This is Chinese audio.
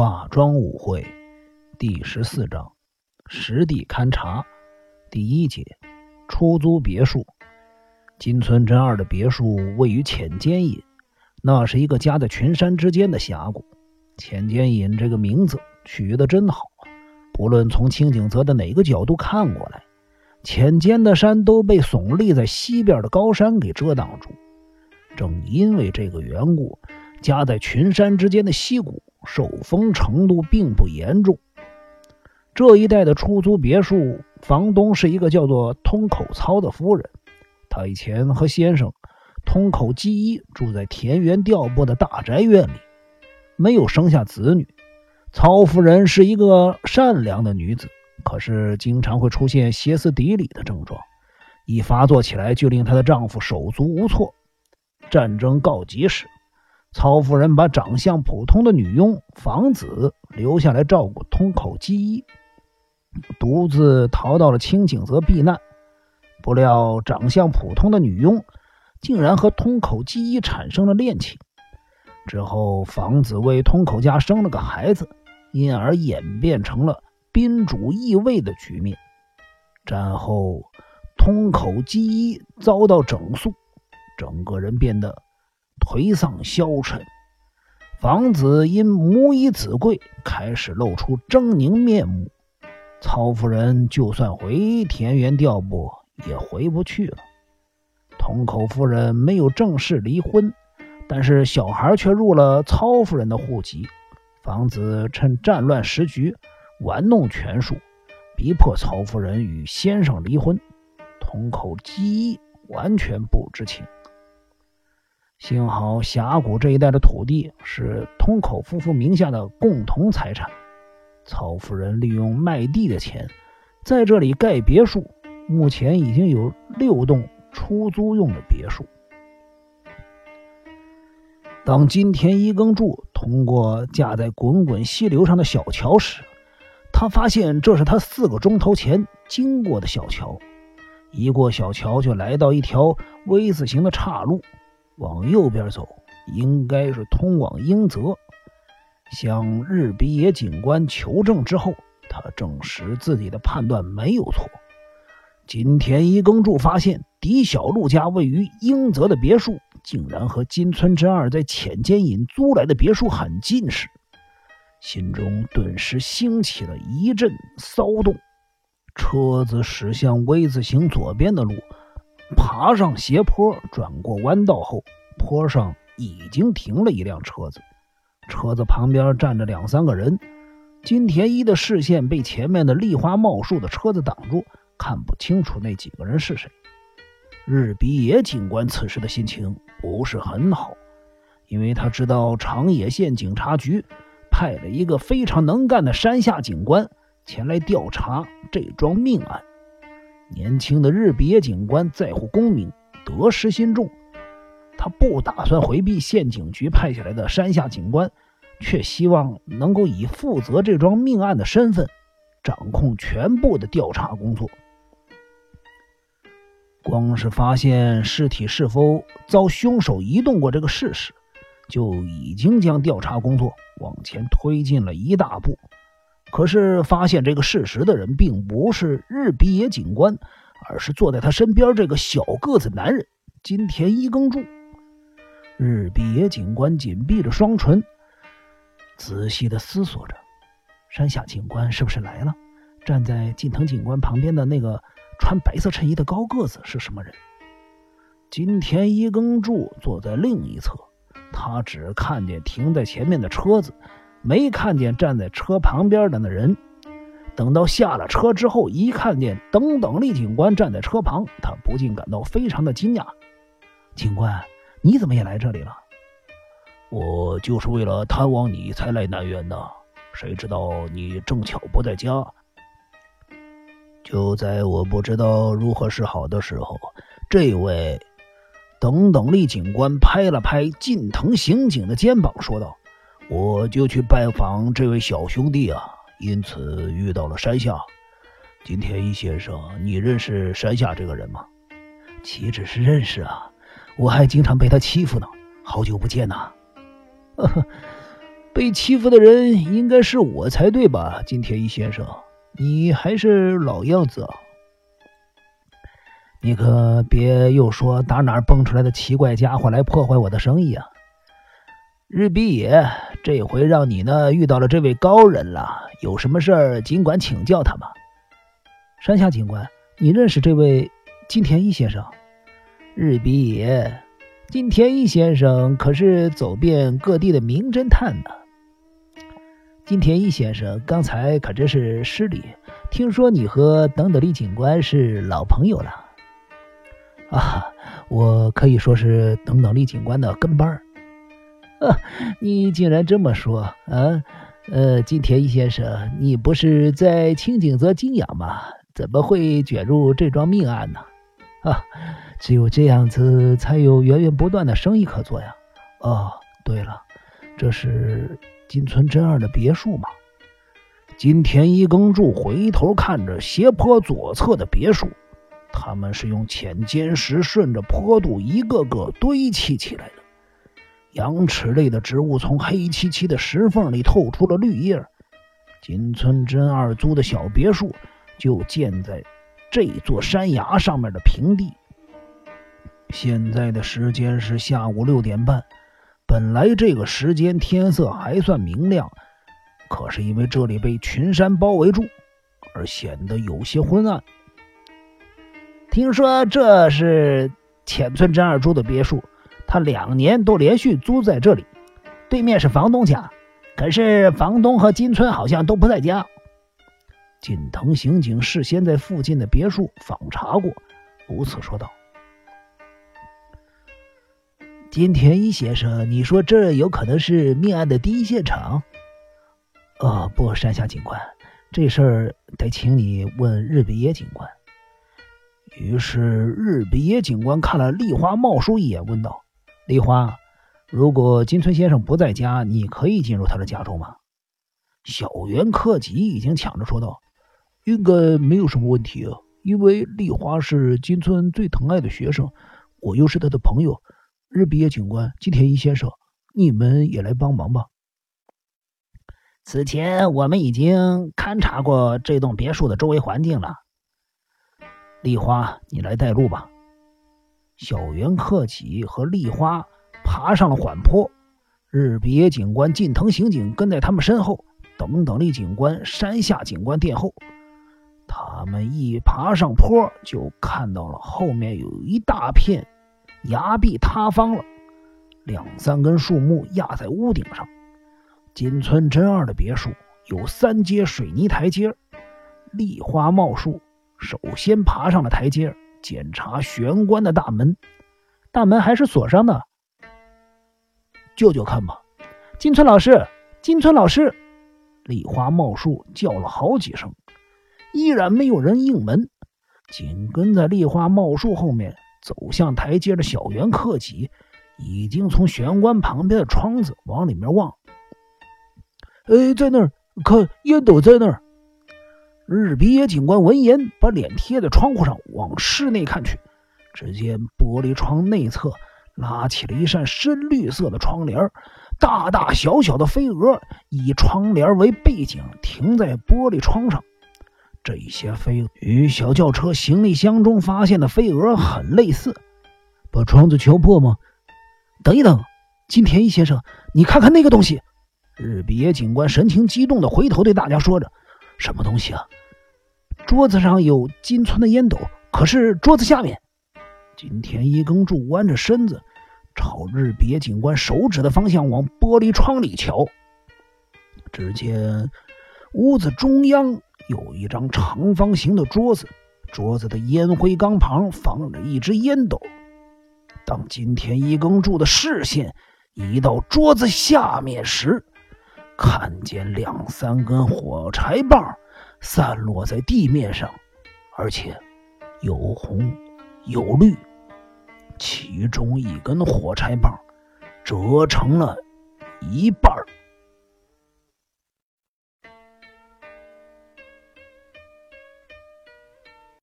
化妆舞会第十四章实地勘察第一节出租别墅。金村真二的别墅位于浅间隐，那是一个夹在群山之间的峡谷。浅间隐这个名字取得真好，不论从清景泽的哪个角度看过来，浅间的山都被耸立在西边的高山给遮挡住。正因为这个缘故，夹在群山之间的溪谷。受风程度并不严重。这一带的出租别墅房东是一个叫做通口操的夫人。她以前和先生通口基一住在田园调拨的大宅院里，没有生下子女。曹夫人是一个善良的女子，可是经常会出现歇斯底里的症状，一发作起来就令她的丈夫手足无措。战争告急时。曹夫人把长相普通的女佣房子留下来照顾通口基一，独自逃到了清景泽避难。不料长相普通的女佣竟然和通口基一产生了恋情。之后房子为通口家生了个孩子，因而演变成了宾主易位的局面。战后，通口基一遭到整肃，整个人变得。颓丧消沉，房子因母以子贵，开始露出狰狞面目。曹夫人就算回田园调拨，也回不去了。同口夫人没有正式离婚，但是小孩却入了曹夫人的户籍。房子趁战乱时局，玩弄权术，逼迫曹夫人与先生离婚。同口基一完全不知情。幸好峡谷这一带的土地是通口夫妇名下的共同财产。曹夫人利用卖地的钱，在这里盖别墅。目前已经有六栋出租用的别墅。当金田一耕助通过架在滚滚溪流上的小桥时，他发现这是他四个钟头前经过的小桥。一过小桥，就来到一条 V 字形的岔路。往右边走，应该是通往英泽。向日比野警官求证之后，他证实自己的判断没有错。金田一耕助发现狄小路家位于英泽的别墅，竟然和金村真二在浅间隐租来的别墅很近时，心中顿时兴起了一阵骚动。车子驶向 V 字形左边的路。爬上斜坡，转过弯道后，坡上已经停了一辆车子，车子旁边站着两三个人。金田一的视线被前面的立花茂树的车子挡住，看不清楚那几个人是谁。日比野警官此时的心情不是很好，因为他知道长野县警察局派了一个非常能干的山下警官前来调查这桩命案。年轻的日比野警官在乎功名，得失心重。他不打算回避县警局派下来的山下警官，却希望能够以负责这桩命案的身份，掌控全部的调查工作。光是发现尸体是否遭凶手移动过这个事实，就已经将调查工作往前推进了一大步。可是，发现这个事实的人并不是日比野警官，而是坐在他身边这个小个子男人金田一耕助。日比野警官紧闭着双唇，仔细的思索着：山下警官是不是来了？站在近藤警官旁边的那个穿白色衬衣的高个子是什么人？金田一耕助坐在另一侧，他只看见停在前面的车子。没看见站在车旁边的那人，等到下了车之后，一看见等等力警官站在车旁，他不禁感到非常的惊讶。警官，你怎么也来这里了？我就是为了探望你才来南园的，谁知道你正巧不在家。就在我不知道如何是好的时候，这位等等力警官拍了拍近藤刑警的肩膀，说道。我就去拜访这位小兄弟啊，因此遇到了山下。金田一先生，你认识山下这个人吗？岂止是认识啊，我还经常被他欺负呢。好久不见呐！被欺负的人应该是我才对吧，金田一先生？你还是老样子啊！你可别又说打哪儿蹦出来的奇怪家伙来破坏我的生意啊！日比野，这回让你呢遇到了这位高人了，有什么事儿尽管请教他吧。山下警官，你认识这位金田一先生？日比野，金田一先生可是走遍各地的名侦探呢。金田一先生，刚才可真是失礼。听说你和等等力警官是老朋友了啊？我可以说是等等力警官的跟班儿。啊，你竟然这么说啊？呃，金田一先生，你不是在清景泽静养吗？怎么会卷入这桩命案呢？啊，只有这样子才有源源不断的生意可做呀。哦，对了，这是。金村真二的别墅吗？金田一耕助回头看着斜坡左侧的别墅，他们是用浅尖石顺着坡度一个个堆砌起来的。羊齿类的植物从黑漆漆的石缝里透出了绿叶。金村真二租的小别墅就建在这座山崖上面的平地。现在的时间是下午六点半。本来这个时间天色还算明亮，可是因为这里被群山包围住，而显得有些昏暗。听说这是浅村真二租的别墅，他两年都连续租在这里。对面是房东家，可是房东和金村好像都不在家。锦藤刑警事先在附近的别墅访查过，如此说道。金田一先生，你说这有可能是命案的第一现场？哦，不，山下警官，这事儿得请你问日比野警官。于是日比野警官看了丽花茂叔一眼，问道：“丽花，如果金村先生不在家，你可以进入他的家中吗？”小原克己已经抢着说道：“应该没有什么问题，因为丽花是金村最疼爱的学生，我又是他的朋友。”日比野警官吉田一先生，你们也来帮忙吧。此前我们已经勘察过这栋别墅的周围环境了。丽花，你来带路吧。小原克己和丽花爬上了缓坡，日比野警官近藤刑警跟在他们身后，等等力警官山下警官殿后。他们一爬上坡，就看到了后面有一大片。崖壁塌方了，两三根树木压在屋顶上。金村真二的别墅有三阶水泥台阶，丽花茂树首先爬上了台阶，检查玄关的大门，大门还是锁上的。舅舅看吧，金村老师，金村老师，丽花茂树叫了好几声，依然没有人应门。紧跟在丽花茂树后面。走向台阶的小圆克己已经从玄关旁边的窗子往里面望。哎，在那儿，看烟斗在那儿。日比野警官闻言，把脸贴在窗户上，往室内看去。只见玻璃窗内侧拉起了一扇深绿色的窗帘，大大小小的飞蛾以窗帘为背景，停在玻璃窗上。这些飞蛾与小轿车行李箱中发现的飞蛾很类似，把窗子敲破吗？等一等，金田一先生，你看看那个东西！日比野警官神情激动的回头对大家说着：“什么东西啊？”桌子上有金村的烟斗，可是桌子下面，金田一耕助弯着身子，朝日别警官手指的方向往玻璃窗里瞧。只见屋子中央。有一张长方形的桌子，桌子的烟灰缸旁放着一只烟斗。当金田一耕助的视线移到桌子下面时，看见两三根火柴棒散落在地面上，而且有红有绿。其中一根火柴棒折成了一半。